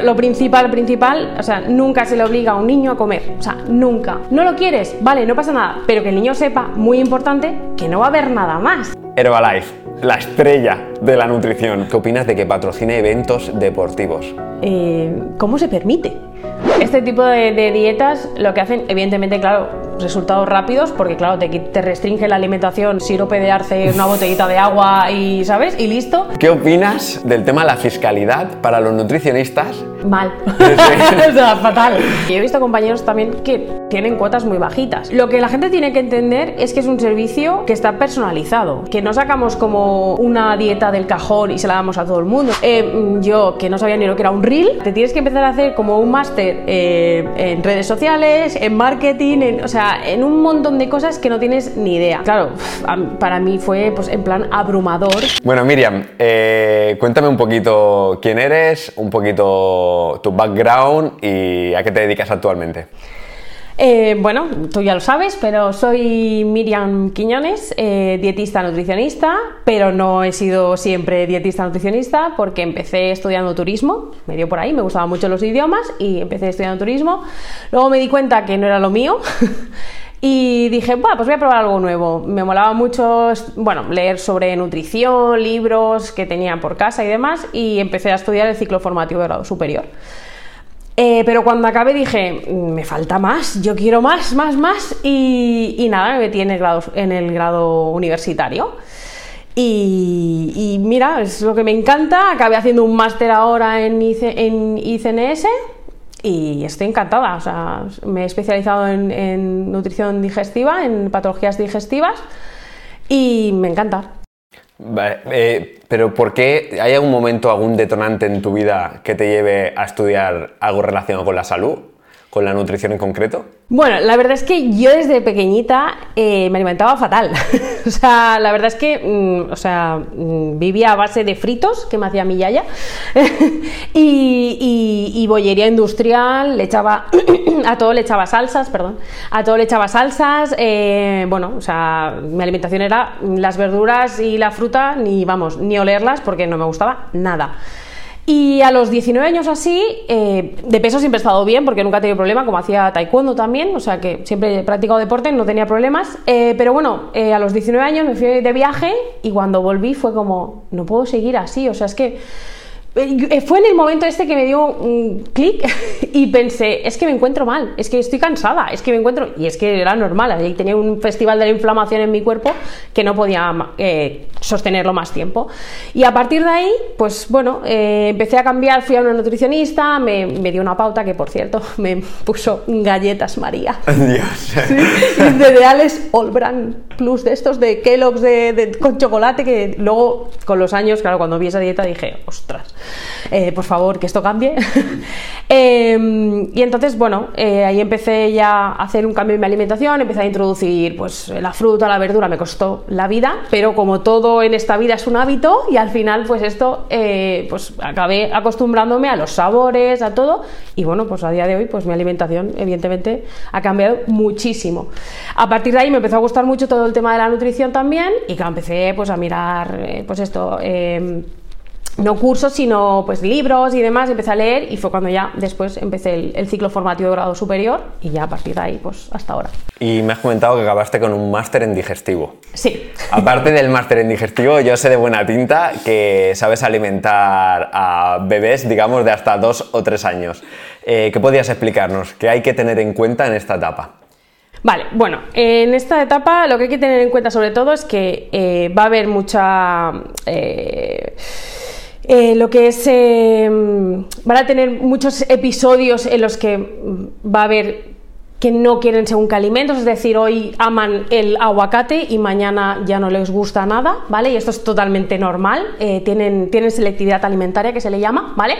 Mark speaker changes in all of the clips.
Speaker 1: Lo principal, principal, o sea, nunca se le obliga a un niño a comer, o sea, nunca. ¿No lo quieres? Vale, no pasa nada, pero que el niño sepa, muy importante, que no va a haber nada más.
Speaker 2: Herbalife, la estrella de la nutrición. ¿Qué opinas de que patrocine eventos deportivos?
Speaker 1: Eh, ¿Cómo se permite? Este tipo de, de dietas lo que hacen, evidentemente, claro, resultados rápidos, porque claro, te, te restringe la alimentación, sirope de arce, una botellita de agua y, ¿sabes? Y listo.
Speaker 2: ¿Qué opinas del tema de la fiscalidad para los nutricionistas?
Speaker 1: Mal.
Speaker 2: Sí.
Speaker 1: o sea, fatal. Y he visto compañeros también que tienen cuotas muy bajitas. Lo que la gente tiene que entender es que es un servicio que está personalizado, que no sacamos como una dieta del cajón y se la damos a todo el mundo. Eh, yo, que no sabía ni lo que era un reel, te tienes que empezar a hacer como un máster eh, en redes sociales, en marketing, en, o sea, en un montón de cosas que no tienes ni idea. Claro, para mí fue pues en plan abrumador.
Speaker 2: Bueno, Miriam, eh, cuéntame un poquito quién eres, un poquito tu background y a qué te dedicas actualmente.
Speaker 1: Eh, bueno, tú ya lo sabes, pero soy Miriam Quiñones, eh, dietista nutricionista, pero no he sido siempre dietista nutricionista porque empecé estudiando turismo, me dio por ahí, me gustaban mucho los idiomas y empecé estudiando turismo. Luego me di cuenta que no era lo mío. Y dije, bueno, pues voy a probar algo nuevo. Me molaba mucho, bueno, leer sobre nutrición, libros que tenía por casa y demás, y empecé a estudiar el ciclo formativo de grado superior. Eh, pero cuando acabé dije, me falta más, yo quiero más, más, más. Y, nada, me metí en el grado, universitario. Y, mira, es lo que me encanta. Acabé haciendo un máster ahora en, IC, ICNS y estoy encantada. O sea, me he especializado en nutrición digestiva, en patologías digestivas y me encanta.
Speaker 2: Vale, eh, pero ¿por qué hay algún momento, algún detonante en tu vida que te lleve a estudiar algo relacionado con la salud? ¿Con la nutrición en concreto?
Speaker 1: Bueno, la verdad es que yo desde pequeñita eh, me alimentaba fatal. o sea, la verdad es que, mm, o sea, mm, vivía a base de fritos que me hacía mi yaya y, y, bollería industrial, le echaba a todo le echaba salsas, perdón, a todo le echaba salsas. Eh, bueno, o sea, mi alimentación era las verduras y la fruta, ni vamos, ni olerlas porque no me gustaba nada. Y a los 19 años así, eh, de peso siempre he estado bien porque nunca he tenido problema, como hacía taekwondo también, o sea que siempre he practicado deporte, no tenía problemas. Eh, pero bueno, eh, a los 19 años me fui de viaje y cuando volví fue como, no puedo seguir así, o sea, es que fue en el momento este que me dio un clic y pensé, es que me encuentro mal, es que estoy cansada, es que me encuentro, y es que era normal, tenía un festival de la inflamación en mi cuerpo que no podía eh, sostenerlo más tiempo. Y a partir de ahí, pues bueno, eh, empecé a cambiar, fui a una nutricionista, me, me, dio una pauta que por cierto me puso galletas María.
Speaker 2: Dios.
Speaker 1: ¿Sí? de cereales Plus, de estos de Kellogg's de, de, con chocolate, que luego con los años, claro, cuando vi esa dieta dije, ostras eh, por favor, que esto cambie. eh, y entonces, bueno, eh, ahí empecé ya a hacer un cambio en mi alimentación, empecé a introducir pues la fruta, la verdura, me costó la vida, pero como todo en esta vida es un hábito y al final pues esto, eh, pues acabé acostumbrándome a los sabores, a todo y bueno, pues a día de hoy pues mi alimentación evidentemente ha cambiado muchísimo. A partir de ahí me empezó a gustar mucho todo el tema de la nutrición también y que empecé pues a mirar pues esto no cursos, sino pues libros y demás, empecé a leer y fue cuando ya después empecé el, el, ciclo formativo de grado superior y ya a partir de ahí pues hasta ahora.
Speaker 2: Y me has comentado que acabaste con un máster en digestivo.
Speaker 1: Sí.
Speaker 2: Aparte del máster en digestivo, yo sé de buena tinta que sabes alimentar a bebés, digamos, de hasta dos o tres años. Eh, ¿Qué podías explicarnos? ¿Qué hay que tener en cuenta en esta etapa?
Speaker 1: Vale, bueno, en esta etapa lo que hay que tener en cuenta sobre todo es que eh, va a haber mucha... Eh, eh, lo que es eh, van a tener muchos episodios en los que va a haber que no quieren según qué alimentos, es decir, hoy aman el aguacate y mañana ya no les gusta nada, ¿vale? Y esto es totalmente normal, eh, tienen, tienen selectividad alimentaria que se le llama, ¿vale?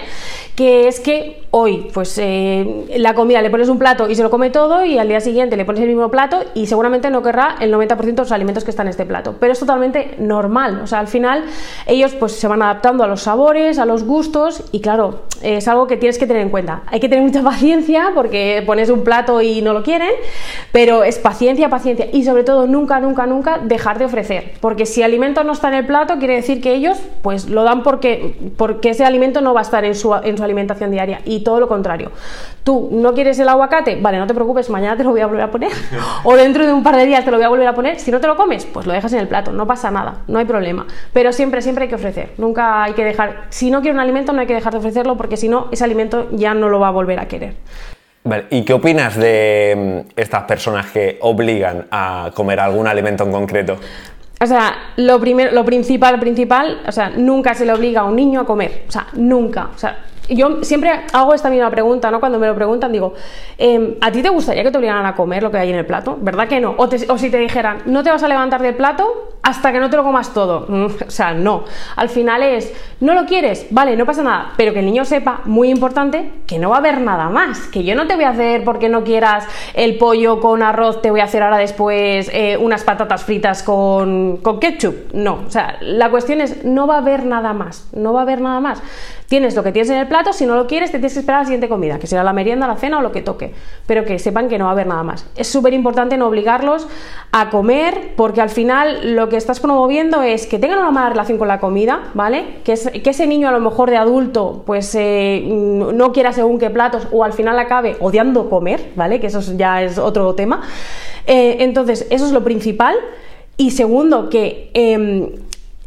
Speaker 1: Que es que hoy pues eh, la comida le pones un plato y se lo come todo y al día siguiente le pones el mismo plato y seguramente no querrá el 90% de los alimentos que están en este plato. Pero es totalmente normal, o sea, al final ellos pues se van adaptando a los sabores, a los gustos y claro, es algo que tienes que tener en cuenta. Hay que tener mucha paciencia porque pones un plato y no lo quieren, pero es paciencia, paciencia y sobre todo nunca, nunca, nunca dejar de ofrecer, porque si el alimento no está en el plato quiere decir que ellos pues lo dan porque, porque ese alimento no va a estar en su, en su alimentación diaria y todo lo contrario. Tú no quieres el aguacate, vale, no te preocupes, mañana te lo voy a volver a poner o dentro de un par de días te lo voy a volver a poner. Si no te lo comes, pues lo dejas en el plato, no pasa nada, no hay problema. Pero siempre, siempre hay que ofrecer. Nunca hay que dejar, si no quiere un alimento, no hay que dejar de ofrecerlo porque si no, ese alimento ya no lo va a volver a querer.
Speaker 2: Vale, ¿y qué opinas de mm, estas personas que obligan a comer algún alimento en concreto?
Speaker 1: O sea, lo, primero, lo principal, principal, o sea, nunca se le obliga a un niño a comer. O sea, nunca. O sea, yo siempre hago esta misma pregunta, ¿no? Cuando me lo preguntan, digo, em, ¿a ti te gustaría que te obligaran a comer lo que hay en el plato? ¿Verdad que no? O, si te dijeran, no te vas a levantar del plato hasta que no te lo comas todo. Mm, o sea, no. Al final es, ¿no lo quieres? Vale, no pasa nada. Pero que el niño sepa, muy importante, que no va a haber nada más. Que yo no te voy a hacer porque no quieras el pollo con arroz, te voy a hacer ahora después eh, unas patatas fritas con, con ketchup. No. O sea, la cuestión es, no va a haber nada más. No va a haber nada más. Tienes lo que tienes en el plato, si no lo quieres, te tienes que esperar la siguiente comida, que será la merienda, la cena o lo que toque, pero que sepan que no va a haber nada más. Es súper importante no obligarlos a comer, porque al final lo que estás promoviendo es que tengan una mala relación con la comida, ¿vale? Que, que ese niño a lo mejor de adulto, pues eh, no quiera según qué platos o al final acabe odiando comer, ¿vale? Que eso ya es otro tema. Eh, entonces, eso es lo principal. Y segundo, que em,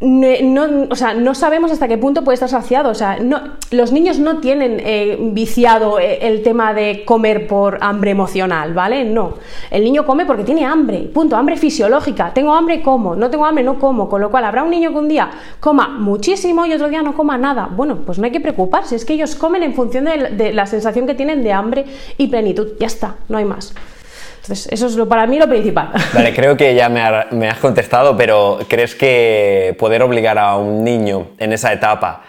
Speaker 1: no, o sea, no sabemos hasta qué punto puede estar saciado. O sea, no, los niños no tienen eh, viciado eh, el tema de comer por hambre emocional, ¿vale? No. El niño come porque tiene hambre, punto, hambre fisiológica. Tengo hambre, como. No tengo hambre, no como. Con lo cual, habrá un niño que un día coma muchísimo y otro día no coma nada. Bueno, pues no hay que preocuparse. Es que ellos comen en función de, de la sensación que tienen de hambre y plenitud. Ya está, no hay más. Entonces, eso es lo, para mí lo principal.
Speaker 2: Vale, creo que ya me, has contestado, pero ¿crees que poder obligar a un niño en esa etapa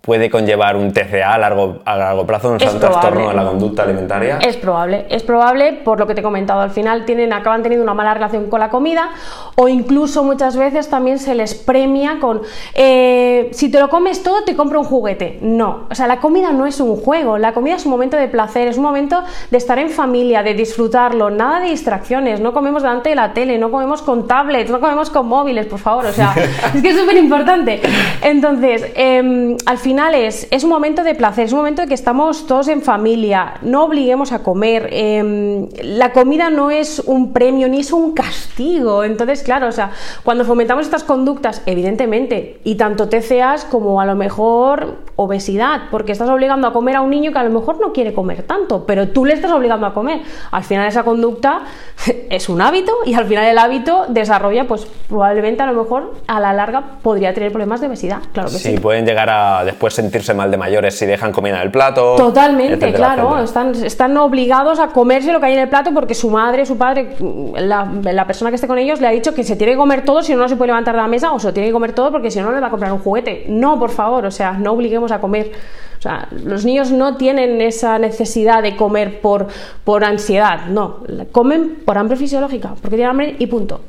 Speaker 2: puede conllevar un TCA a largo, a largo plazo, un trastorno de la conducta alimentaria?
Speaker 1: Es probable, es probable, por lo que te he comentado, al final tienen, acaban teniendo una mala relación con la comida o incluso muchas veces también se les premia con, eh, si te lo comes todo te compro un juguete. No, o sea, la comida no es un juego, la comida es un momento de placer, es un momento de estar en familia, de disfrutarlo, nada de distracciones, no comemos delante de la tele, no comemos con tablets, no comemos con móviles, por favor, o sea, es que es súper importante. Entonces, em, al final es, un momento de placer, es un momento de que estamos todos en familia, no obliguemos a comer, em, la comida no es un premio ni es un castigo, entonces claro, o sea, cuando fomentamos estas conductas, evidentemente, y tanto TCAs como a lo mejor obesidad, porque estás obligando a comer a un niño que a lo mejor no quiere comer tanto, pero tú le estás obligando a comer, al final esa conducta es un hábito y al final el hábito desarrolla, pues probablemente a lo mejor a la larga podría tener problemas de obesidad, claro que sí.
Speaker 2: Sí, pueden llegar a después sentirse mal de mayores si dejan comida en el plato.
Speaker 1: Totalmente, claro. Están, están obligados a comerse lo que hay en el plato porque su madre, su padre, la, la, persona que esté con ellos le ha dicho que se tiene que comer todo si no, no se puede levantar de la mesa o se tiene que comer todo porque si no, no le va a comprar un juguete. No, por favor, o sea, no obliguemos a comer. O sea, los niños no tienen esa necesidad de comer por, por ansiedad, no. Comen por hambre fisiológica, porque tienen hambre y punto.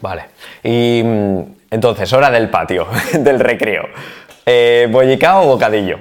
Speaker 2: Vale. Y mm, entonces, hora del patio, del recreo. Eh, ¿Bollicao o bocadillo?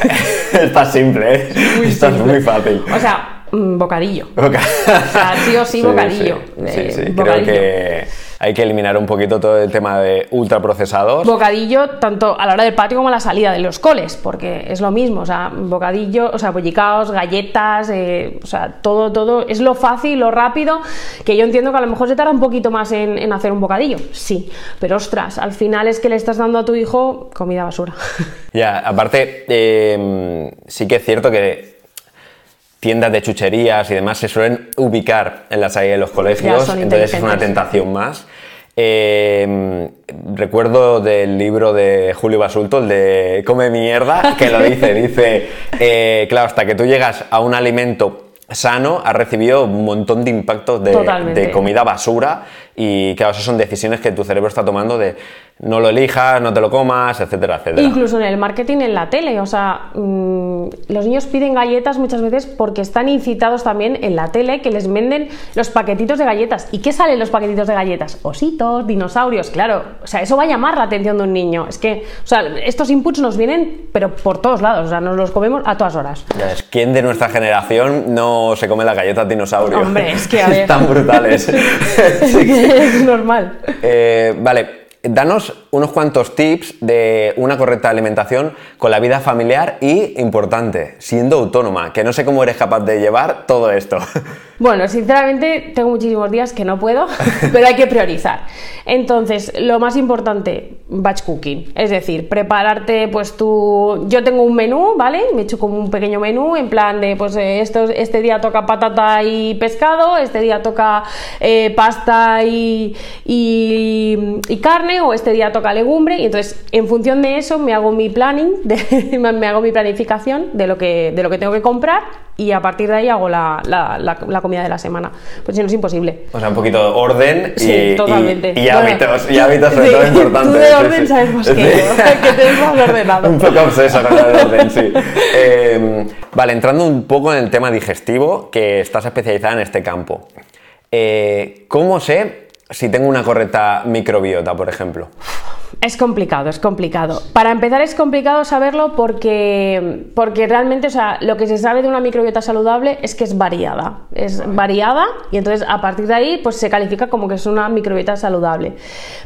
Speaker 2: Está simple, ¿eh? Muy Está muy fácil.
Speaker 1: O sea, mm, bocadillo. o sea, sí o sí, bocadillo.
Speaker 2: Sí, sí, Creo que hay que eliminar un poquito todo el tema de ultraprocesados.
Speaker 1: Bocadillo, tanto a la hora del patio como a la salida de los coles, porque es lo mismo, o sea, bocadillo, o sea, bollicaos, galletas, eh, o sea, todo, todo, es lo fácil, lo rápido, que yo entiendo que a lo mejor se tarda un poquito más en, hacer un bocadillo, sí, pero ostras, al final es que le estás dando a tu hijo comida basura.
Speaker 2: Ya, aparte, em, sí que es cierto que tiendas de chucherías y demás se suelen ubicar en la salida de los colegios, entonces es una tentación más. Em, recuerdo del libro de Julio Basulto, el de Come mierda, que lo dice, dice, eh, claro, hasta que tú llegas a un alimento sano, has recibido un montón de impactos de, de, comida basura y claro, esas son decisiones que tu cerebro está tomando de no lo elijas, no te lo comas, etcétera, etcétera.
Speaker 1: Incluso en el marketing, en la tele, o sea, mm, los niños piden galletas muchas veces porque están incitados también en la tele que les venden los paquetitos de galletas. ¿Y qué salen los paquetitos de galletas? Ositos, dinosaurios, claro. O sea, eso va a llamar la atención de un niño. Es que, o sea, estos inputs nos vienen, pero por todos lados, o sea, nos los comemos a todas horas.
Speaker 2: ¿Quién de nuestra generación no se come las galletas dinosaurio?
Speaker 1: Hombre, es que a ver.
Speaker 2: Están brutales.
Speaker 1: es normal.
Speaker 2: Eh, vale, danos unos cuantos tips de una correcta alimentación con la vida familiar y, importante, siendo autónoma, que no sé cómo eres capaz de llevar todo esto.
Speaker 1: Bueno, sinceramente tengo muchísimos días que no puedo, pero hay que priorizar. Entonces, lo más importante, batch cooking, es decir, prepararte pues tú, yo tengo un menú, ¿vale? Me he hecho como un pequeño menú en plan de pues eh, esto, este día toca patata y pescado, este día toca eh, pasta y, y, carne o este día toca legumbre y entonces en función de eso me hago mi planning, me hago mi planificación de lo que, de lo que tengo que comprar y a partir de ahí hago la, la, la, comida de la semana. Pues si no es imposible.
Speaker 2: O sea, un poquito de orden y,
Speaker 1: sí, totalmente.
Speaker 2: y, hábitos, y hábitos sobre todo importantes.
Speaker 1: Tú de orden sabes más que yo, que te más ordenado.
Speaker 2: un poco obseso con el orden, sí. Eh, vale, entrando un poco en el tema digestivo, que estás especializada en este campo. Eh, ¿Cómo sé si tengo una correcta microbiota, por ejemplo?
Speaker 1: Es complicado, es complicado. Para empezar es complicado saberlo porque, porque realmente, o sea, lo que se sabe de una microbiota saludable es que es variada. Es variada y entonces a partir de ahí pues se califica como que es una microbiota saludable.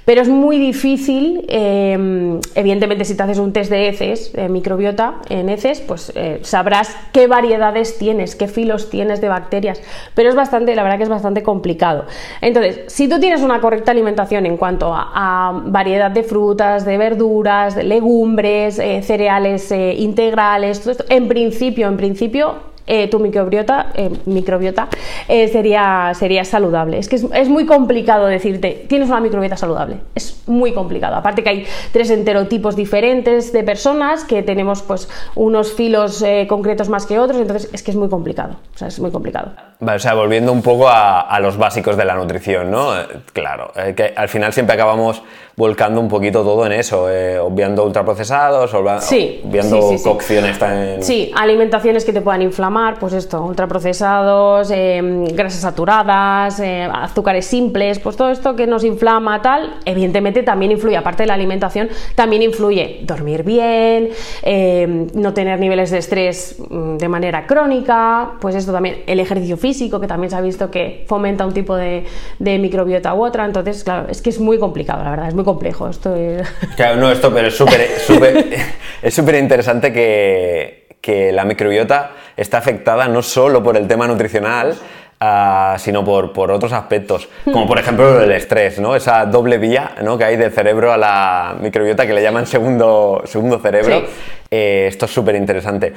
Speaker 1: Pero es muy difícil, em, evidentemente si te haces un test de heces, de microbiota en heces, pues eh, sabrás qué variedades tienes, qué filos tienes de bacterias. Pero es bastante, la verdad que es bastante complicado. Entonces, si tú tienes una correcta alimentación en cuanto a, a variedad de frutas, de verduras, de legumbres, eh, cereales eh, integrales, todo esto, en principio, en principio eh, tu microbiota, eh, microbiota sería, sería saludable. Es que es, muy complicado decirte, tienes una microbiota saludable. Es muy complicado. Aparte que hay tres enterotipos diferentes de personas, que tenemos pues unos filos concretos más que otros, entonces es que es muy complicado. O sea, es muy complicado.
Speaker 2: O sea, volviendo un poco a, los básicos de la nutrición, ¿no? claro, que al final siempre acabamos volcando un poquito todo en eso, obviando ultraprocesados, obviando cocciones
Speaker 1: tan... Sí, alimentaciones que te puedan inflamar pues esto, ultraprocesados, eh, grasas saturadas, eh, azúcares simples, pues todo esto que nos inflama tal, evidentemente también influye, aparte de la alimentación, también influye dormir bien, eh, no tener niveles de estrés mm, de manera crónica, pues esto también, el ejercicio físico, que también se ha visto que fomenta un tipo de, microbiota u otra, entonces, claro, es que es muy complicado, la verdad, es muy complejo. Esto
Speaker 2: Claro, no, esto, pero es súper es súper interesante que, que la microbiota está afectada no solo por el tema nutricional, ah, sino por, por, otros aspectos, como por ejemplo el estrés, ¿no? esa doble vía ¿no? que hay del cerebro a la microbiota que le llaman segundo, segundo cerebro. Eh, esto es súper interesante.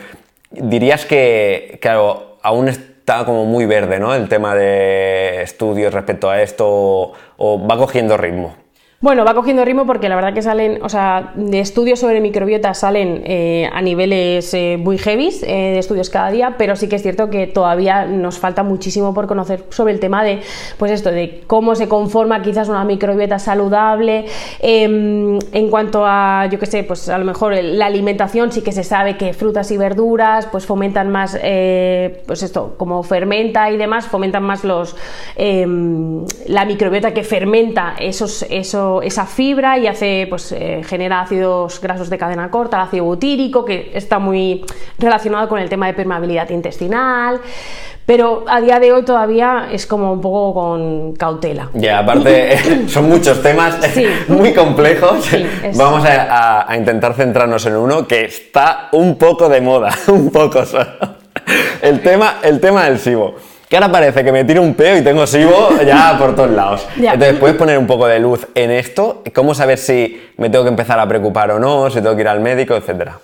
Speaker 2: Dirías que, claro, aún está como muy verde ¿no? el tema de estudios respecto a esto o va cogiendo ritmo.
Speaker 1: Bueno, va cogiendo ritmo porque la verdad que salen, o sea, estudios sobre microbiota salen eh, a niveles eh, muy heavies eh, de estudios cada día, pero sí que es cierto que todavía nos falta muchísimo por conocer sobre el tema de, pues esto, de cómo se conforma quizás una microbiota saludable. Em, en cuanto a, yo qué sé, pues a lo mejor la alimentación sí que se sabe que frutas y verduras pues fomentan más, pues esto, como fermenta y demás, fomentan más los, em, la microbiota que fermenta esos, esos esa fibra y hace, pues, eh, genera ácidos grasos de cadena corta, ácido butírico, que está muy relacionado con el tema de permeabilidad intestinal. Pero a día de hoy todavía es como un poco con cautela.
Speaker 2: Ya, aparte son muchos temas muy complejos. Vamos a, intentar centrarnos en uno que está un poco de moda, un poco El tema, el tema del SIBO ahora parece que me tiro un peo y tengo SIBO ya por todos lados. Entonces, ¿puedes poner un poco de luz en esto? ¿Cómo saber si me tengo que empezar a preocupar o no, si tengo que ir al médico, etcétera?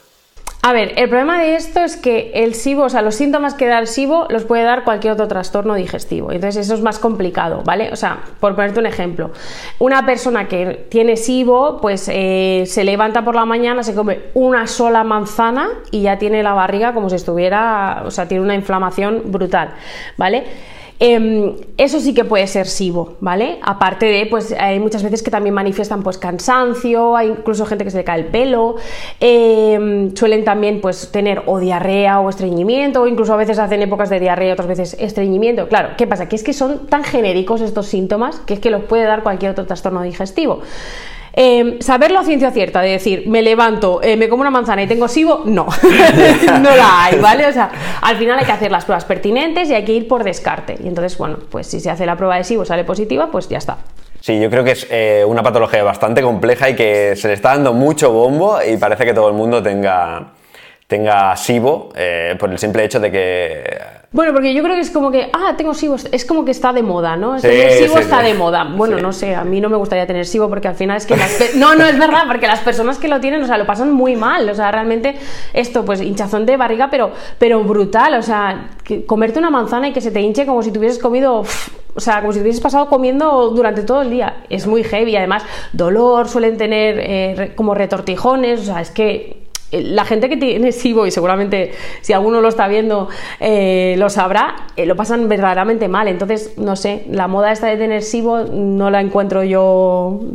Speaker 1: A ver, el problema de esto es que el SIBO, o sea, los síntomas que da el SIBO los puede dar cualquier otro trastorno digestivo. Entonces, eso es más complicado, ¿vale? O sea, por ponerte un ejemplo, una persona que tiene SIBO, pues eh, se levanta por la mañana, se come una sola manzana y ya tiene la barriga como si estuviera, o sea, tiene una inflamación brutal, ¿vale? Em, eso sí que puede ser SIBO, ¿vale? Aparte de, pues hay muchas veces que también manifiestan pues cansancio, hay incluso gente que se le cae el pelo, em, suelen también pues tener o diarrea o estreñimiento, o incluso a veces hacen épocas de diarrea, otras veces estreñimiento. Claro, ¿qué pasa? Que es que son tan genéricos estos síntomas que es que los puede dar cualquier otro trastorno digestivo. Eh, saberlo a ciencia cierta, de decir, me levanto, eh, me como una manzana y tengo SIBO, no, no la hay, ¿vale? O sea, al final hay que hacer las pruebas pertinentes y hay que ir por descarte. Y entonces, bueno, pues si se hace la prueba de SIBO sale positiva, pues ya está.
Speaker 2: Sí, yo creo que es eh, una patología bastante compleja y que se le está dando mucho bombo y parece que todo el mundo tenga, tenga SIBO por el simple hecho de que
Speaker 1: bueno, porque yo creo que es como que, ah, tengo SIBO, es como que está de moda, ¿no? tener SIBO está de moda. Bueno, no sé, a mí no me gustaría tener SIBO porque al final es que No, no, es verdad, porque las personas que lo tienen, o sea, lo pasan muy mal, o sea, realmente esto, pues hinchazón de barriga, pero, pero brutal, o sea, comerte una manzana y que se te hinche como si tuvieses comido... o sea, como si hubieses pasado comiendo durante todo el día. Es muy heavy. Además, dolor, suelen tener eh, como retortijones. O sea, es que la gente que tiene SIBO, y seguramente si alguno lo está viendo eh, lo sabrá, eh, lo pasan verdaderamente mal. Entonces, no sé, la moda esta de tener SIBO no la encuentro yo.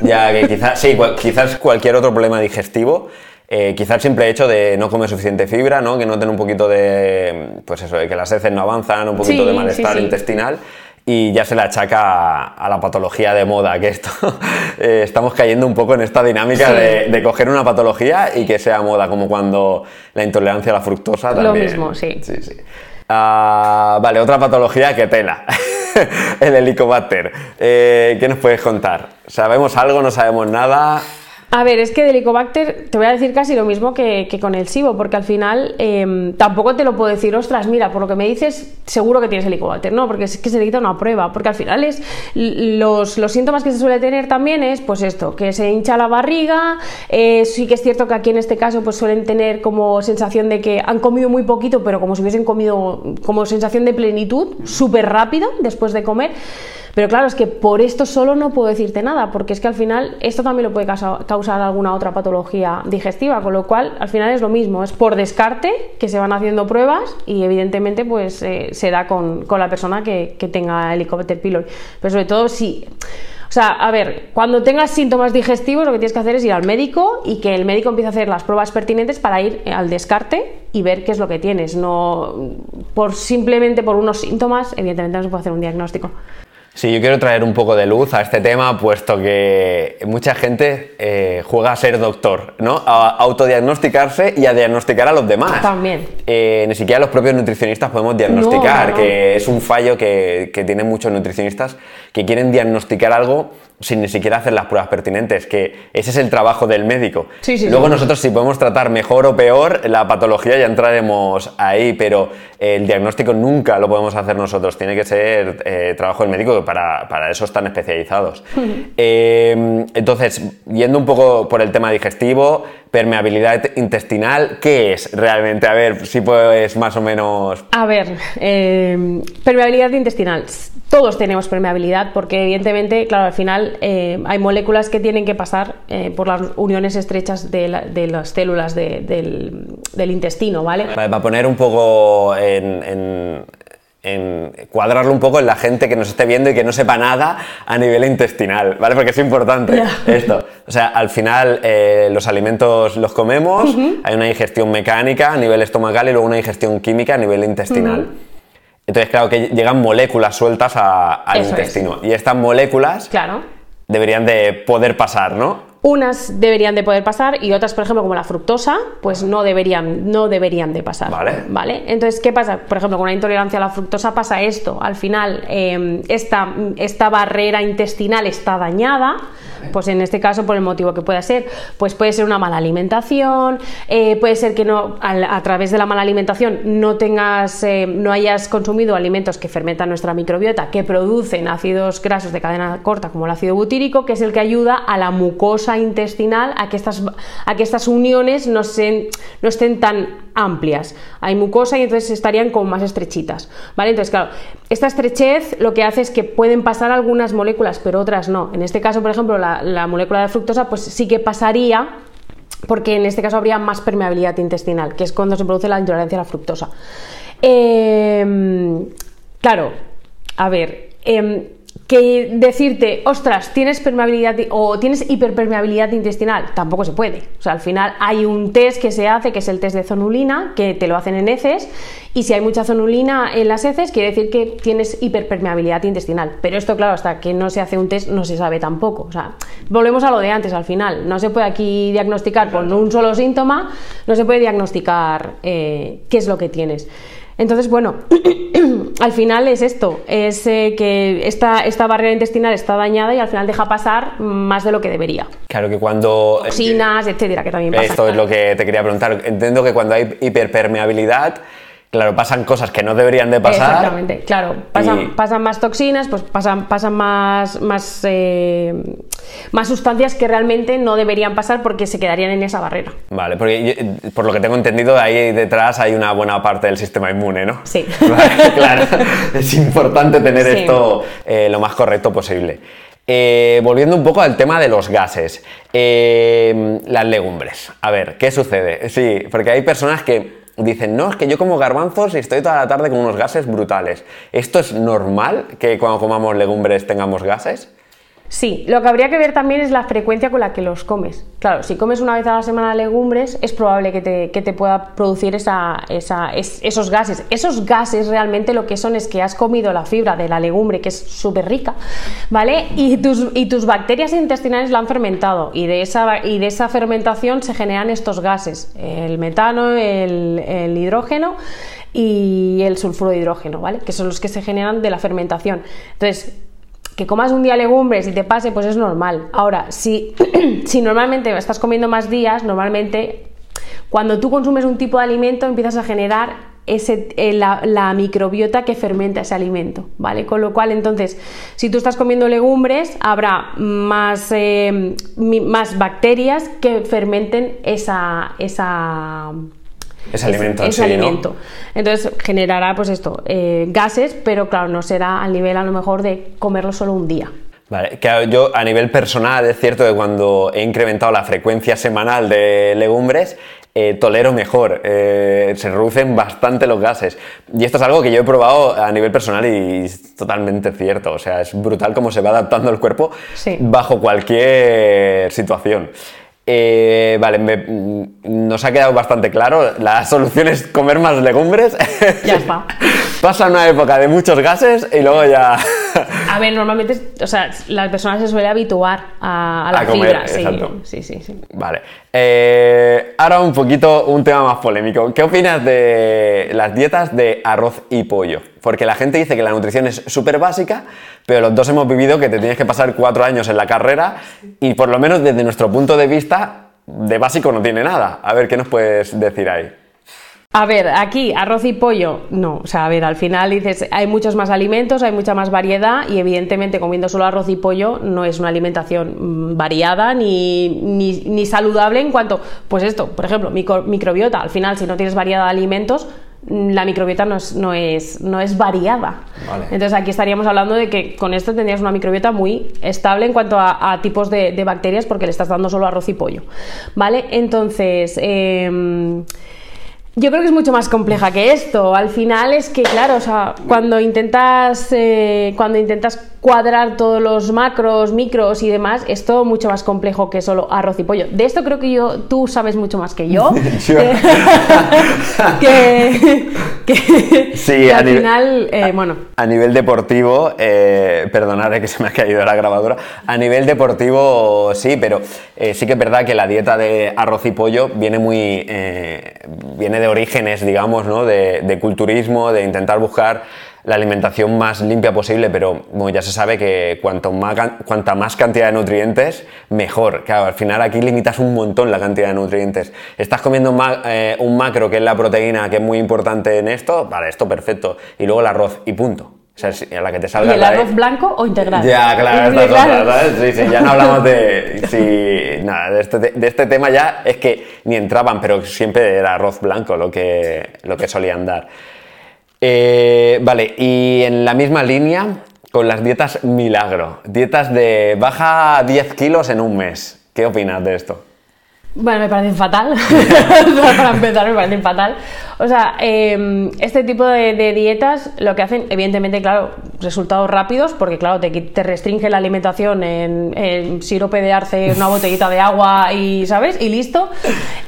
Speaker 2: Ya, que quizás, sí, quizás cualquier otro problema digestivo. Eh, quizás el simple hecho de no comer suficiente fibra, ¿no? que noten un poquito de, pues eso, de que las heces no avanzan, un poquito de malestar intestinal y ya se le achaca a, la patología de moda, que esto eh, estamos cayendo un poco en esta dinámica de, coger una patología y que sea moda, como cuando la intolerancia a la fructosa también.
Speaker 1: Lo mismo, sí.
Speaker 2: sí, sí. Ah, vale, otra patología que tela, el helicobacter. Eh, ¿Qué nos puedes contar? ¿Sabemos algo? ¿No sabemos nada?
Speaker 1: A ver, es que de Helicobacter te voy a decir casi lo mismo que, con el SIBO, porque al final em, tampoco te lo puedo decir, ostras, mira, por lo que me dices, seguro que tienes Helicobacter, no, porque es que se necesita una prueba, porque al final es los, síntomas que se suele tener también es, pues esto, que se hincha la barriga, eh, sí que es cierto que aquí en este caso pues suelen tener como sensación de que han comido muy poquito, pero como si hubiesen comido, como sensación de plenitud, súper rápido después de comer. Pero claro, es que por esto solo no puedo decirte nada, porque es que al final esto también lo puede causar alguna otra patología digestiva, con lo cual al final es lo mismo, es por descarte que se van haciendo pruebas y evidentemente pues eh, se da con, la persona que, tenga Helicobacter pylori. Pero sobre todo si... O sea, a ver, cuando tengas síntomas digestivos lo que tienes que hacer es ir al médico y que el médico empiece a hacer las pruebas pertinentes para ir al descarte y ver qué es lo que tienes. No por simplemente por unos síntomas, evidentemente no se puede hacer un diagnóstico.
Speaker 2: Sí, yo quiero traer un poco de luz a este tema, puesto que mucha gente eh, juega a ser doctor, ¿no? A autodiagnosticarse y a diagnosticar a los demás.
Speaker 1: También.
Speaker 2: Eh, ni siquiera los propios nutricionistas podemos diagnosticar, que es un fallo que, que tienen muchos nutricionistas que quieren diagnosticar algo sin ni siquiera hacer las pruebas pertinentes, que ese es el trabajo del médico. Luego nosotros si podemos tratar mejor o peor la patología ya entraremos ahí, pero el diagnóstico nunca lo podemos hacer nosotros, tiene que ser eh, trabajo del médico, para, para, eso están especializados. Eh, entonces, yendo un poco por el tema digestivo, permeabilidad intestinal, ¿qué es realmente? A ver, si puedes más o menos...
Speaker 1: A ver, eh, permeabilidad intestinal todos tenemos permeabilidad porque evidentemente, claro, al final eh, hay moléculas que tienen que pasar eh, por las uniones estrechas de, las células del, intestino, ¿vale?
Speaker 2: Para poner un poco en, cuadrarlo un poco en la gente que nos esté viendo y que no sepa nada a nivel intestinal, ¿vale? Porque es importante esto. O sea, al final eh, los alimentos los comemos, hay una digestión mecánica a nivel estomacal y luego una digestión química a nivel intestinal. Entonces, claro, que llegan moléculas sueltas al intestino. Y estas moléculas
Speaker 1: claro.
Speaker 2: deberían de poder pasar, ¿no?
Speaker 1: Unas deberían de poder pasar y otras, por ejemplo, como la fructosa, pues no deberían, no deberían de pasar.
Speaker 2: Vale.
Speaker 1: ¿Vale? Entonces, ¿qué pasa? Por ejemplo, con una intolerancia a la fructosa pasa esto. Al final, em, esta, esta barrera intestinal está dañada pues en este caso, por el motivo que pueda ser, pues puede ser una mala alimentación, eh, puede ser que no, a, través de la mala alimentación no tengas, eh, no hayas consumido alimentos que fermentan nuestra microbiota, que producen ácidos grasos de cadena corta, como el ácido butírico, que es el que ayuda a la mucosa intestinal a que estas, a que estas uniones no, no estén tan amplias. Hay mucosa y entonces estarían como más estrechitas. ¿Vale? Entonces, claro, esta estrechez lo que hace es que pueden pasar algunas moléculas, pero otras no. En este caso, por ejemplo, la, molécula de fructosa, pues sí que pasaría porque en este caso habría más permeabilidad intestinal, que es cuando se produce la intolerancia a la fructosa. Em, claro, a ver, em, que decirte, ostras, tienes permeabilidad o tienes hiperpermeabilidad intestinal, tampoco se puede. O sea, al final hay un test que se hace, que es el test de zonulina, que te lo hacen en heces, y si hay mucha zonulina en las heces, quiere decir que tienes hiperpermeabilidad intestinal. Pero esto, claro, hasta que no se hace un test no se sabe tampoco. O sea, volvemos a lo de antes, al final. No se puede aquí diagnosticar con un solo síntoma, no se puede diagnosticar eh, qué es lo que tienes. Entonces, bueno, al final es esto, es eh, que esta, esta barrera intestinal está dañada y al final deja pasar más de lo que debería.
Speaker 2: Claro que cuando...
Speaker 1: Toxinas, etcétera, que también pasa.
Speaker 2: Esto es lo que te quería preguntar. Entiendo que cuando hay hiperpermeabilidad Claro, pasan cosas que no deberían de pasar.
Speaker 1: Exactamente, claro. Pasan, pasan más toxinas, pues pasan, pasan más, más, eh, más sustancias que realmente no deberían pasar porque se quedarían en esa barrera.
Speaker 2: Vale, porque por lo que tengo entendido, ahí detrás hay una buena parte del sistema inmune, ¿no?
Speaker 1: Sí.
Speaker 2: claro, es importante tener esto eh, lo más correcto posible. Eh, volviendo un poco al tema de los gases, las legumbres. A ver, ¿qué sucede? Sí, porque hay personas que dicen, no, es que yo como garbanzos y estoy toda la tarde con unos gases brutales. ¿Esto es normal que cuando comamos legumbres tengamos gases?
Speaker 1: Sí, lo que habría que ver también es la frecuencia con la que los comes. Claro, si comes una vez a la semana legumbres, es probable que te, pueda producir esos gases. Esos gases realmente lo que son es que has comido la fibra de la legumbre, que es súper rica, ¿vale? Y tus, y tus bacterias intestinales la han fermentado y de, esa, y de esa fermentación se generan estos gases, el metano, el, el hidrógeno y el sulfuro de hidrógeno, ¿vale? Que son los que se generan de la fermentación. Entonces, que comas un día legumbres y te pase, pues es normal. Ahora, si, si normalmente estás comiendo más días, normalmente cuando tú consumes un tipo de alimento empiezas a generar ese, eh, la, microbiota que fermenta ese alimento, ¿vale? Con lo cual, entonces, si tú estás comiendo legumbres, habrá más, eh, más bacterias que fermenten esa, esa
Speaker 2: ese alimento.
Speaker 1: Ese, alimento. Entonces generará pues esto, eh, gases, pero claro, no será al nivel a lo mejor de comerlo solo un día.
Speaker 2: Vale, que yo a nivel personal es cierto que cuando he incrementado la frecuencia semanal de legumbres, eh, tolero mejor, eh, se reducen bastante los gases. Y esto es algo que yo he probado a nivel personal y es totalmente cierto. O sea, es brutal cómo se va adaptando el cuerpo bajo cualquier situación. Eh, vale, mm, nos ha quedado bastante claro. La solución es comer más legumbres.
Speaker 1: Ya está.
Speaker 2: Pasa una época de muchos gases y luego ya.
Speaker 1: A ver, normalmente, o sea, las personas se suele habituar a, la fibra. Sí, sí, sí,
Speaker 2: Vale. Eh, ahora un poquito un tema más polémico. ¿Qué opinas de las dietas de arroz y pollo? Porque la gente dice que la nutrición es súper básica, pero los dos hemos vivido que te tienes que pasar cuatro años en la carrera y por lo menos desde nuestro punto de vista, de básico no tiene nada. A ver, ¿qué nos puedes decir ahí?
Speaker 1: A ver, aquí arroz y pollo, no, o sea, a ver, al final dices, hay muchos más alimentos, hay mucha más variedad y evidentemente comiendo solo arroz y pollo no es una alimentación mm, variada ni, ni, saludable en cuanto, pues esto, por ejemplo, microbiota, al final si no tienes variedad de alimentos, la microbiota no es, no es, no es variada. Entonces aquí estaríamos hablando de que con esto tendrías una microbiota muy estable en cuanto a, tipos de, de, bacterias porque le estás dando solo arroz y pollo. ¿Vale? Entonces... Eh, yo creo que es mucho más compleja que esto. Al final es que, claro, o sea, cuando intentas, eh, cuando intentas cuadrar todos los macros, micros y demás, es todo mucho más complejo que solo arroz y pollo. De esto creo que yo, tú sabes mucho más que yo. que,
Speaker 2: sí,
Speaker 1: al final, eh, bueno.
Speaker 2: A nivel deportivo, eh, perdonad que se me ha caído la grabadora. A nivel deportivo, sí, pero eh, sí que es verdad que la dieta de arroz y pollo viene muy. viene de orígenes, digamos, ¿no? De, de culturismo, de intentar buscar la alimentación más limpia posible, pero ya se sabe que cuanto más, cuanta más cantidad de nutrientes, mejor. Claro, al final aquí limitas un montón la cantidad de nutrientes. Estás comiendo eh, un macro, que es la proteína, que es muy importante en esto, vale, esto perfecto. Y luego el arroz y punto. O sea, a la que te salga.
Speaker 1: ¿Y el arroz blanco o integral?
Speaker 2: Ya, claro, estas Sí, sí, ya no hablamos de. Sí, nada, de este, de este, tema ya es que ni entraban, pero siempre era arroz blanco lo que, lo que solían dar. Eh, vale, y en la misma línea con las dietas milagro, dietas de baja 10 kilos en un mes. ¿Qué opinas de esto?
Speaker 1: Bueno, me parecen fatal. Para empezar, me parecen fatal. O sea, eh, este tipo de, dietas lo que hacen, evidentemente, claro, resultados rápidos, porque claro, te, restringe la alimentación en, en sirope de arce, una botellita de agua y, ¿sabes? Y listo.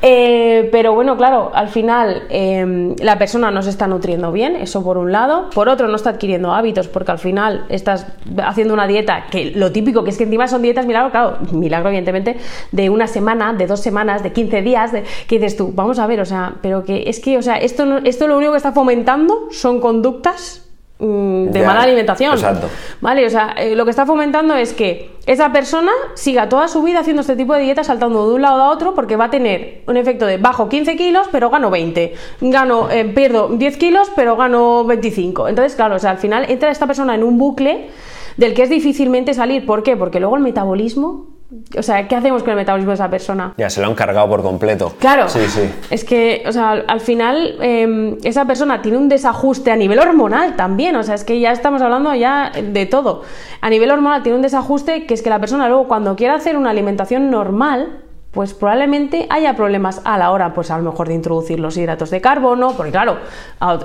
Speaker 1: Eh, pero bueno, claro, al final eh, la persona no se está nutriendo bien, eso por un lado. Por otro, no está adquiriendo hábitos, porque al final estás haciendo una dieta que lo típico, que es que encima son dietas milagro, claro, milagro evidentemente, de una semana, de dos semanas, de 15 días, de, que dices tú, vamos a ver, o sea, pero que es que, o sea, esto, no- esto lo único que está fomentando son conductas mm, de
Speaker 2: Ya,
Speaker 1: mala alimentación.
Speaker 2: exacto.
Speaker 1: ¿Vale? O sea, eh, lo que está fomentando es que esa persona siga toda su vida haciendo este tipo de dieta, saltando de un lado a otro, porque va a tener un efecto de bajo 15 kilos, pero gano 20. Gano, eh, pierdo 10 kilos, pero gano 25. Entonces, claro, o sea, al final entra esta persona en un bucle del que es difícilmente salir. ¿Por qué? Porque luego el metabolismo. O sea, ¿qué hacemos con el metabolismo de esa persona?
Speaker 2: Ya se lo han cargado por completo.
Speaker 1: Claro.
Speaker 2: Sí, sí.
Speaker 1: Es que, o sea, al- al final eh, esa persona tiene un desajuste a nivel hormonal también. O sea, es que ya estamos hablando ya de todo. A nivel hormonal tiene un desajuste que es que la persona luego cuando quiera hacer una alimentación normal, pues probablemente haya problemas a la hora, pues a lo mejor de introducir los hidratos de carbono, porque claro,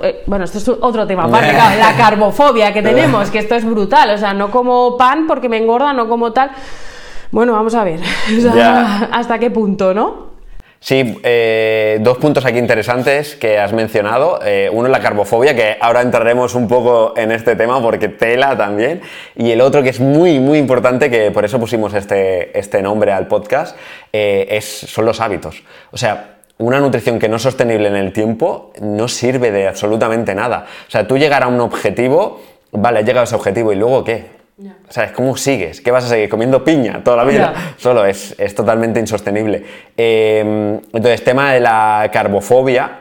Speaker 1: eh, bueno, esto es otro tema aparte, claro, la carbofobia que tenemos, que esto es brutal, o sea, no como pan porque me engorda, no como tal. Bueno, vamos a ver, o sea,
Speaker 2: Ya.
Speaker 1: hasta qué punto, ¿no?
Speaker 2: Sí, eh, dos puntos aquí interesantes que has mencionado. Eh, uno es la carbofobia, que ahora entraremos un poco en este tema porque tela también. Y el otro que es muy, muy importante, que por eso pusimos este, este nombre al podcast, eh, es, son los hábitos. O sea, una nutrición que no es sostenible en el tiempo no sirve de absolutamente nada. O sea, tú llegar a un objetivo, vale, llega a ese objetivo y luego qué. O sea, ¿cómo sigues? ¿Qué vas a seguir? ¿Comiendo piña toda la vida? Solo es, es totalmente insostenible. Eh, entonces, tema de la carbofobia.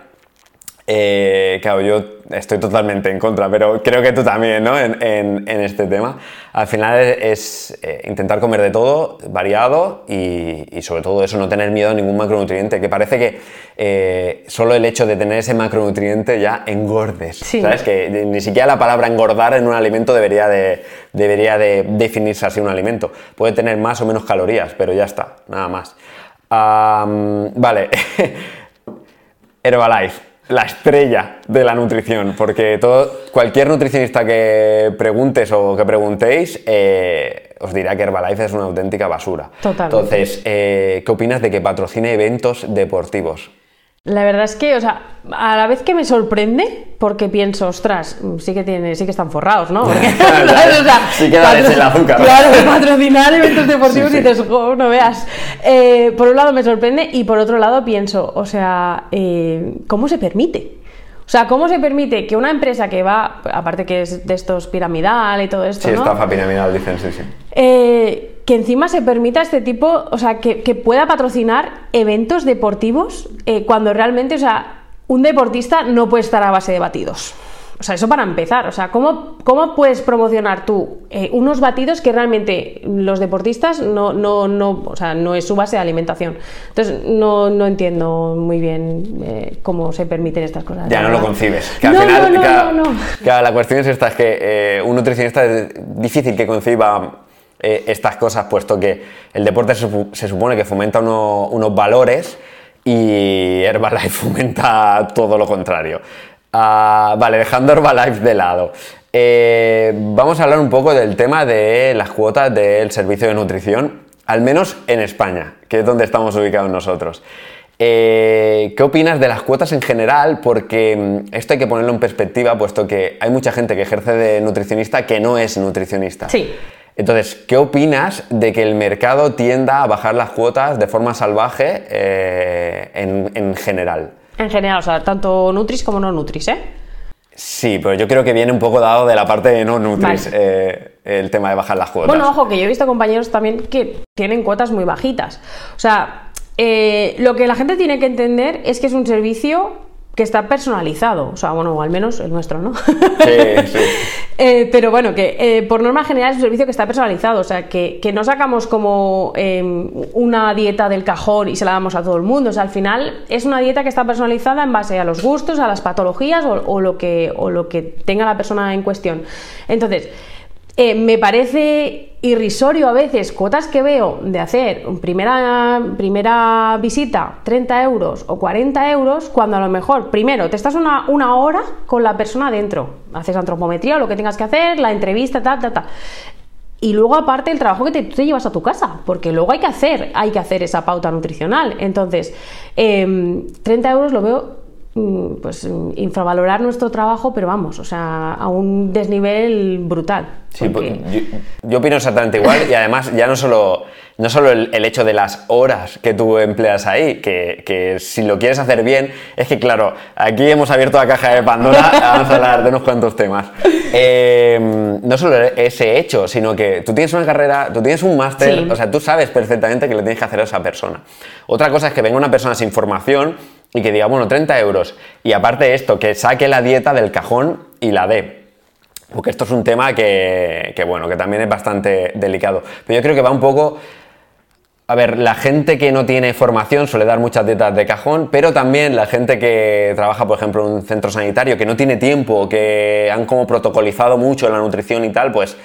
Speaker 2: eh, claro, yo estoy totalmente en contra, pero creo que tú también, ¿no? En, en- en este tema. Al final es eh, intentar comer de todo, variado y, y sobre todo eso, no tener miedo a ningún macronutriente, que parece que eh, solo el hecho de tener ese macronutriente ya engordes.
Speaker 1: Sí.
Speaker 2: ¿Sabes? Que ni siquiera la palabra engordar en un alimento debería de, debería de definirse así un alimento. Puede tener más o menos calorías, pero ya está, nada más. Vale, Herbalife, la estrella de la nutrición, porque todo, cualquier nutricionista que preguntes o que preguntéis eh, os dirá que Herbalife es una auténtica basura.
Speaker 1: Totalmente.
Speaker 2: Entonces, eh, ¿qué opinas de que patrocine eventos deportivos?
Speaker 1: La verdad es que, o sea, a la vez que me sorprende, porque pienso, ostras, sí que tiene, sí que están forrados, ¿no? Porque, ¿sabes? O sea,
Speaker 2: Sí que dales el azúcar.
Speaker 1: Claro, patrocinar eventos deportivos
Speaker 2: Sí,
Speaker 1: y
Speaker 2: sí.
Speaker 1: dices, "Jo, no veas. Eh, por un lado me sorprende y por otro lado pienso, o sea, eh, ¿cómo se permite? O sea, ¿cómo se permite que una empresa que va, aparte que es de estos piramidal y todo esto,
Speaker 2: Sí,
Speaker 1: ¿no?
Speaker 2: estafa piramidal, dicen, sí, sí.
Speaker 1: Eh, que encima se permita este tipo, o sea, que, que pueda patrocinar eventos deportivos eh, cuando realmente, o sea, un deportista no puede estar a base de batidos. O sea, eso para empezar. O sea, ¿cómo, cómo puedes promocionar tú eh, unos batidos que realmente los deportistas no, no, no, o sea, no es su base de alimentación? Entonces, no, no entiendo muy bien eh, cómo se permiten estas cosas.
Speaker 2: Ya no lo concibes. Que al
Speaker 1: No,
Speaker 2: final,
Speaker 1: no, no,
Speaker 2: la cuestión es esta, es que eh, un nutricionista es difícil que conciba estas cosas, puesto que el deporte se, se supone que fomenta uno- unos valores y Herbalife fomenta todo lo contrario. Ah, vale, dejando Herbalife de lado. eh, vamos a hablar un poco del tema de las cuotas del servicio de nutrición, al menos en España, que es donde estamos ubicados nosotros. Eh, ¿Qué opinas de las cuotas en general? Porque mm, esto hay que ponerlo en perspectiva, puesto que hay mucha gente que ejerce de nutricionista que no es nutricionista.
Speaker 1: Sí.
Speaker 2: Entonces, ¿qué opinas de que el mercado tienda a bajar las cuotas de forma salvaje eh, en, en general?
Speaker 1: En general, o sea, tanto Nutris como no Nutris, ¿eh?
Speaker 2: Sí, pero yo creo que viene un poco dado de la parte de no nutris
Speaker 1: Vale.
Speaker 2: eh, el tema de bajar las cuotas.
Speaker 1: Bueno, ojo, que yo he visto compañeros también que tienen cuotas muy bajitas. O sea, eh, lo que la gente tiene que entender es que es un servicio que está personalizado. O sea, bueno, al menos el nuestro, ¿no?
Speaker 2: Sí, sí.
Speaker 1: Eh, pero bueno, que eh, por norma general es un servicio que está personalizado, o sea, que, que no sacamos como eh, una dieta del cajón y se la damos a todo el mundo, o sea, al final es una dieta que está personalizada en base a los gustos, a las patologías o, o lo, que, o lo que tenga la persona en cuestión. Entonces, eh, me parece irrisorio a veces cuotas que veo de hacer primera, primera visita 30 euros o 40 euros cuando a lo mejor primero te estás una, una hora con la persona dentro haces antropometría o lo que tengas que hacer la entrevista tal tal tal y luego aparte el trabajo que te, te llevas a tu casa, porque luego hay que hacer, hay que hacer esa pauta nutricional. Entonces, 30 em, euros lo veo pues infravalorar nuestro trabajo, pero vamos, o sea, a un desnivel brutal.
Speaker 2: Sí, pues, yo, opino exactamente igual y además ya no solo, no solo el, hecho de las horas que tú empleas ahí, que, si lo quieres hacer bien, es que claro, aquí hemos abierto la caja de Pandora, vamos a hablar de unos cuantos temas. Em, no solo ese hecho, sino que tú tienes una carrera, tú tienes un máster, o sea, tú sabes perfectamente que le tienes que hacer a esa persona. Otra cosa es que venga una persona sin formación y que diga, bueno, 30 euros. Y aparte esto, que saque la dieta del cajón y la dé. Porque esto es un tema que, bueno, que también es bastante delicado. Pero yo creo que va un poco... A ver, la gente que no tiene formación suele dar muchas dietas de cajón, pero también la gente que trabaja, por ejemplo, en un centro sanitario, que no tiene tiempo, que han como protocolizado mucho la nutrición y tal, pues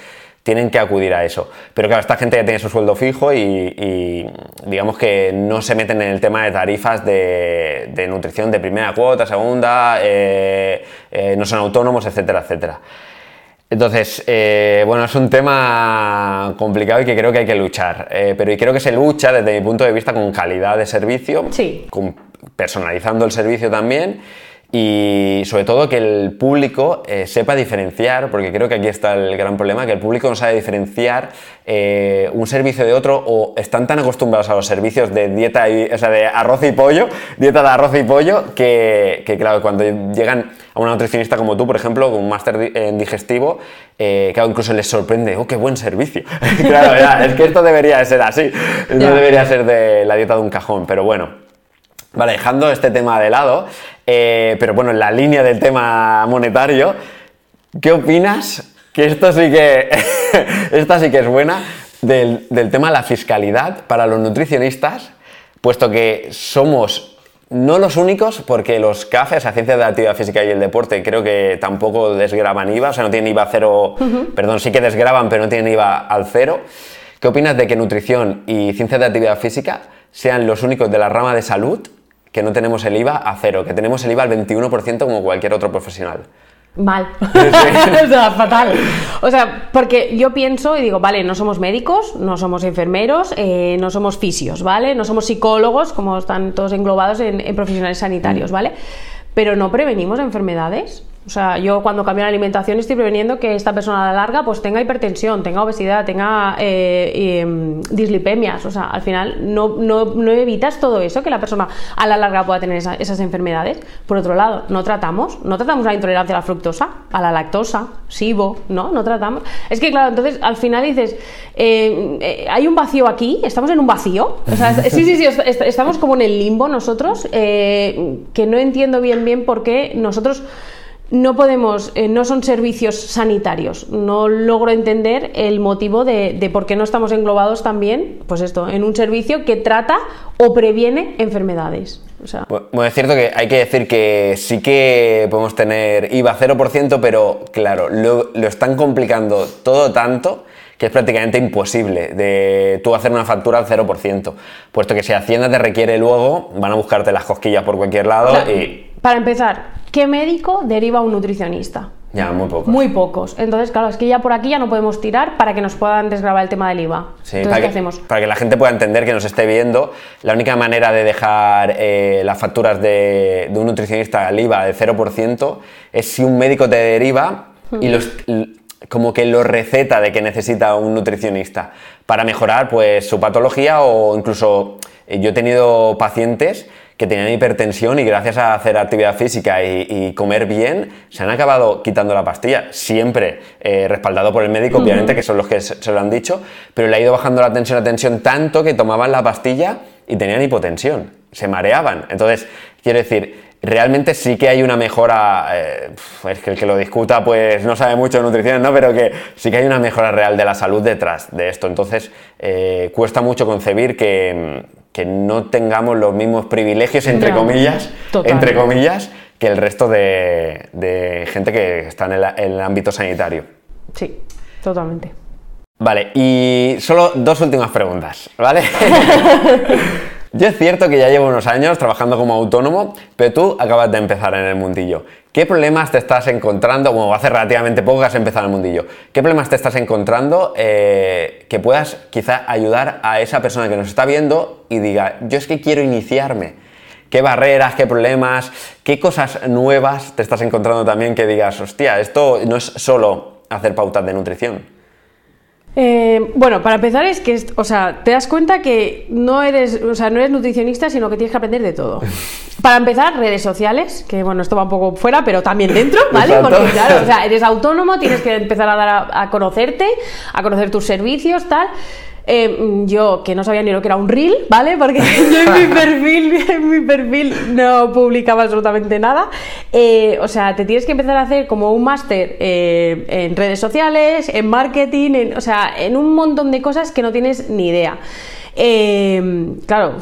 Speaker 2: tienen que acudir a eso. Pero claro, esta gente ya tiene su sueldo fijo y, digamos que no se meten en el tema de tarifas de, nutrición de primera cuota, segunda, eh, eh, no son autónomos, etcétera, etcétera. Entonces, eh, bueno, es un tema complicado y que creo que hay que luchar. pero creo que se lucha desde mi punto de vista con calidad de servicio, con, personalizando el servicio también y sobre todo que el público eh, sepa diferenciar, porque creo que aquí está el gran problema, que el público no sabe diferenciar eh, un servicio de otro o están tan acostumbrados a los servicios de dieta, y, o sea, de arroz y pollo, dieta de arroz y pollo, que, claro, cuando llegan a una nutricionista como tú, por ejemplo, con un máster en digestivo, eh, claro, incluso les sorprende, oh, qué buen servicio. claro, es que esto debería ser así, no debería ser de la dieta de un cajón, pero bueno. Vale, dejando este tema de lado, eh, pero bueno, en la línea del tema monetario, ¿qué opinas? Que esto sí que, esta sí que es buena, del, tema de la fiscalidad para los nutricionistas, puesto que somos no los únicos, porque los CAFES, la Ciencia de la Actividad Física y el Deporte, creo que tampoco desgraban IVA, o sea, no tienen IVA cero, perdón, sí que desgraban, pero no tienen IVA al cero. ¿Qué opinas de que nutrición y ciencia de actividad física sean los únicos de la rama de salud que no tenemos el IVA a cero, que tenemos el IVA al 21% como cualquier otro profesional.
Speaker 1: Mal. o sea, fatal. O sea, porque yo pienso y digo, vale, no somos médicos, no somos enfermeros, eh, no somos fisios, ¿vale? No somos psicólogos, como están todos englobados en, en profesionales sanitarios, mm. ¿vale? Pero no prevenimos enfermedades. O sea, yo cuando cambio la alimentación estoy preveniendo que esta persona a la larga pues tenga hipertensión, tenga obesidad, tenga eh, em, dislipemias. O sea, al final no, no, evitas todo eso, que la persona a la larga pueda tener esas enfermedades. Por otro lado, no tratamos, no tratamos la intolerancia a la fructosa, a la lactosa, SIBO, ¿no? No tratamos. Es que claro, entonces al final dices, eh, eh, hay un vacío aquí, estamos en un vacío. O sea, sí, sí, sí, estamos como en el limbo nosotros, que no entiendo bien bien por qué nosotros no podemos, eh, no son servicios sanitarios. No logro entender el motivo de, por qué no estamos englobados también, pues esto, en un servicio que trata o previene enfermedades.
Speaker 2: Bueno, es cierto que hay que decir que sí que podemos tener IVA 0%, pero claro, lo, lo están complicando todo tanto que es prácticamente imposible de tú hacer una factura al 0%, puesto que si Hacienda te requiere luego, van a buscarte las cosquillas por cualquier lado y...
Speaker 1: Para empezar, ¿qué médico deriva a un nutricionista?
Speaker 2: Ya, muy pocos.
Speaker 1: Muy pocos. Entonces, claro, es que ya por aquí ya no podemos tirar para que nos puedan desgrabar el tema del IVA.
Speaker 2: Sí, Entonces, para, ¿qué que, hacemos? para que la gente pueda entender que nos esté viendo, la única manera de dejar eh, las facturas de, un nutricionista al IVA de 0% es si un médico te deriva y hmm. los, como que lo receta de que necesita un nutricionista para mejorar pues su patología o incluso eh, yo he tenido pacientes que tenían hipertensión y gracias a hacer actividad física y, comer bien, se han acabado quitando la pastilla, siempre eh, respaldado por el médico, obviamente, que son los que se, lo han dicho, pero le ha ido bajando la tensión, la tensión tanto que tomaban la pastilla y tenían hipotensión, se mareaban. Entonces, quiero decir, realmente sí que hay una mejora, eh, es que el que lo discuta pues no sabe mucho de nutrición, ¿no? pero que sí que hay una mejora real de la salud detrás de esto. Entonces, eh, cuesta mucho concebir que, no tengamos los mismos privilegios, entre comillas, entre comillas, que el resto de, gente que está en el, ámbito sanitario.
Speaker 1: Sí. Totalmente.
Speaker 2: Vale, y solo dos últimas preguntas, ¿vale? Yo es cierto que ya llevo unos años trabajando como autónomo, pero tú acabas de empezar en el mundillo. ¿Qué problemas te estás encontrando? Bueno, hace relativamente poco que has empezado en el mundillo. ¿Qué problemas te estás encontrando eh, que puedas quizá ayudar a esa persona que nos está viendo y diga, yo es que quiero iniciarme? ¿Qué barreras, qué problemas, qué cosas nuevas te estás encontrando también que digas, hostia, esto no es solo hacer pautas de nutrición?
Speaker 1: Eh, bueno, para empezar es que, o sea, te das cuenta que no eres, o sea, no eres nutricionista, sino que tienes que aprender de todo. Para empezar, redes sociales, que bueno, esto va un poco fuera, pero también dentro, ¿vale? Porque claro, o sea, eres autónomo, tienes que empezar a dar a conocerte, a conocer tus servicios, tal. Eh, yo que no sabía ni lo que era un reel, ¿vale? Porque yo en mi perfil, en mi perfil no publicaba absolutamente nada. Eh, o sea, te tienes que empezar a hacer como un máster eh, en redes sociales, en marketing, o sea, en un montón de cosas que no tienes ni idea. Claro,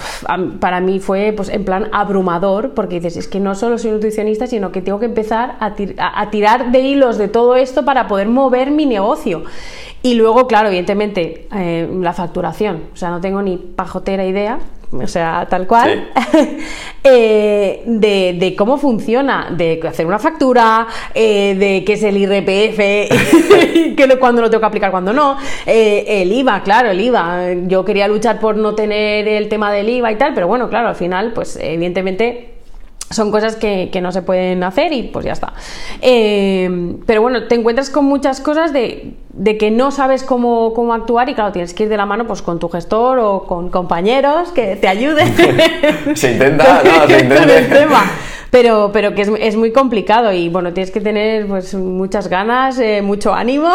Speaker 1: para mí fue pues, en plan abrumador, porque dices, es que no solo soy nutricionista, sino que tengo que empezar a, a tirar de hilos de todo esto para poder mover mi negocio. Y luego, claro, evidentemente, eh, la facturación. O sea, no tengo ni pajotera idea, o sea, tal cual, eh, de, cómo funciona, de hacer una factura, eh, de qué es el IRPF, que cuando lo tengo que aplicar, cuando no, el IVA, claro, el IVA. Yo quería luchar por no tener el tema del IVA y tal, pero bueno, claro, al final, pues evidentemente son cosas que, no se pueden hacer y pues ya está. Eh, pero bueno, te encuentras con muchas cosas de, que no sabes cómo, actuar y claro, tienes que ir de la mano pues con tu gestor o con compañeros que te ayuden.
Speaker 2: se intenta, no, se intenta.
Speaker 1: Pero, pero que es, muy complicado y bueno, tienes que tener pues muchas ganas, eh, mucho ánimo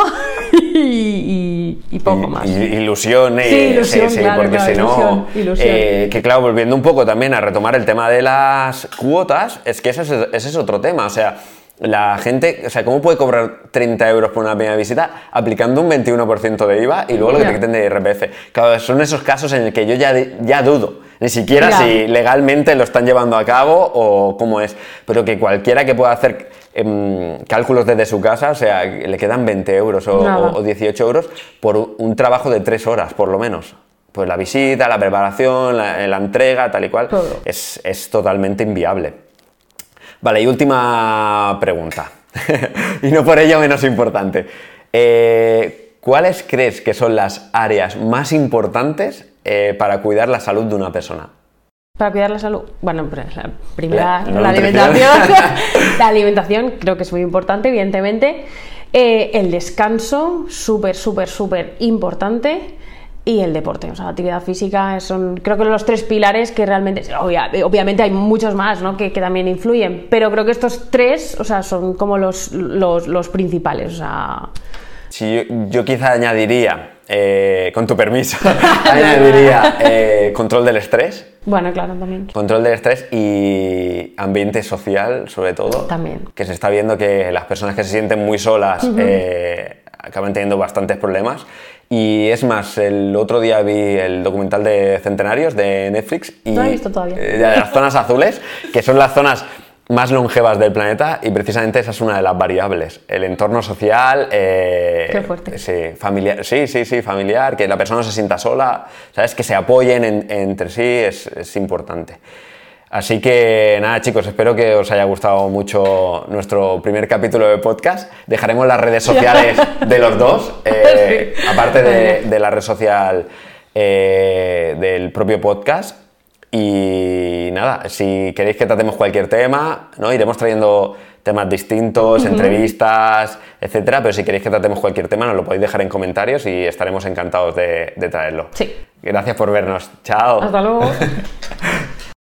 Speaker 1: y, poco más.
Speaker 2: ilusión, sí, porque si no, eh, que claro, volviendo un poco también a retomar el tema de las cuotas, es que ese es, ese es otro tema, o sea, la gente, o sea, ¿cómo puede cobrar 30 euros por una primera visita aplicando un 21% de IVA y luego lo que te quiten de IRPF? Claro, son esos casos en el que yo ya, ya dudo, ni siquiera si legalmente lo están llevando a cabo o cómo es, pero que cualquiera que pueda hacer em, cálculos desde su casa, o sea, le quedan 20 euros o, 18 euros por un trabajo de 3 horas, por lo menos pues la visita, la preparación, la, entrega, tal y cual, es, es, totalmente inviable. Vale, y última pregunta, y no por ello menos importante. Eh, ¿Cuáles crees que son las áreas más importantes eh, para cuidar la salud de una persona?
Speaker 1: Para cuidar la salud, bueno, la primera, la, alimentación. la alimentación creo que es muy importante, evidentemente. Eh, el descanso, súper, súper, súper importante y el deporte. O sea, la actividad física son, creo que los tres pilares que realmente, obviamente hay muchos más ¿no? que, también influyen, pero creo que estos tres, o sea, son como los, los, principales. O sea...
Speaker 2: Sí, yo, quizá añadiría, eh, con tu permiso, añadiría eh, control del estrés.
Speaker 1: Bueno, claro, también.
Speaker 2: Control del estrés y ambiente social, sobre todo.
Speaker 1: También.
Speaker 2: Que se está viendo que las personas que se sienten muy solas eh, acaban teniendo bastantes problemas y es más, el otro día vi el documental de Centenarios de Netflix y
Speaker 1: no he visto todavía.
Speaker 2: De las zonas azules, que son las zonas más longevas del planeta y precisamente esa es una de las variables. El entorno social,
Speaker 1: eh, Qué fuerte.
Speaker 2: Sí, familiar, sí, sí, sí, familiar, que la persona no se sienta sola, ¿sabes? Que se apoyen entre sí es, es importante. Así que nada chicos, espero que os haya gustado mucho nuestro primer capítulo de podcast. Dejaremos las redes sociales de los dos, eh, aparte de, la red social eh, del propio podcast. Y nada, si queréis que tratemos cualquier tema, ¿no? iremos trayendo temas distintos, entrevistas, etcétera. Pero si queréis que tratemos cualquier tema, nos lo podéis dejar en comentarios y estaremos encantados de, de traerlo.
Speaker 1: Sí.
Speaker 2: Gracias por vernos. Chao.
Speaker 1: Hasta luego.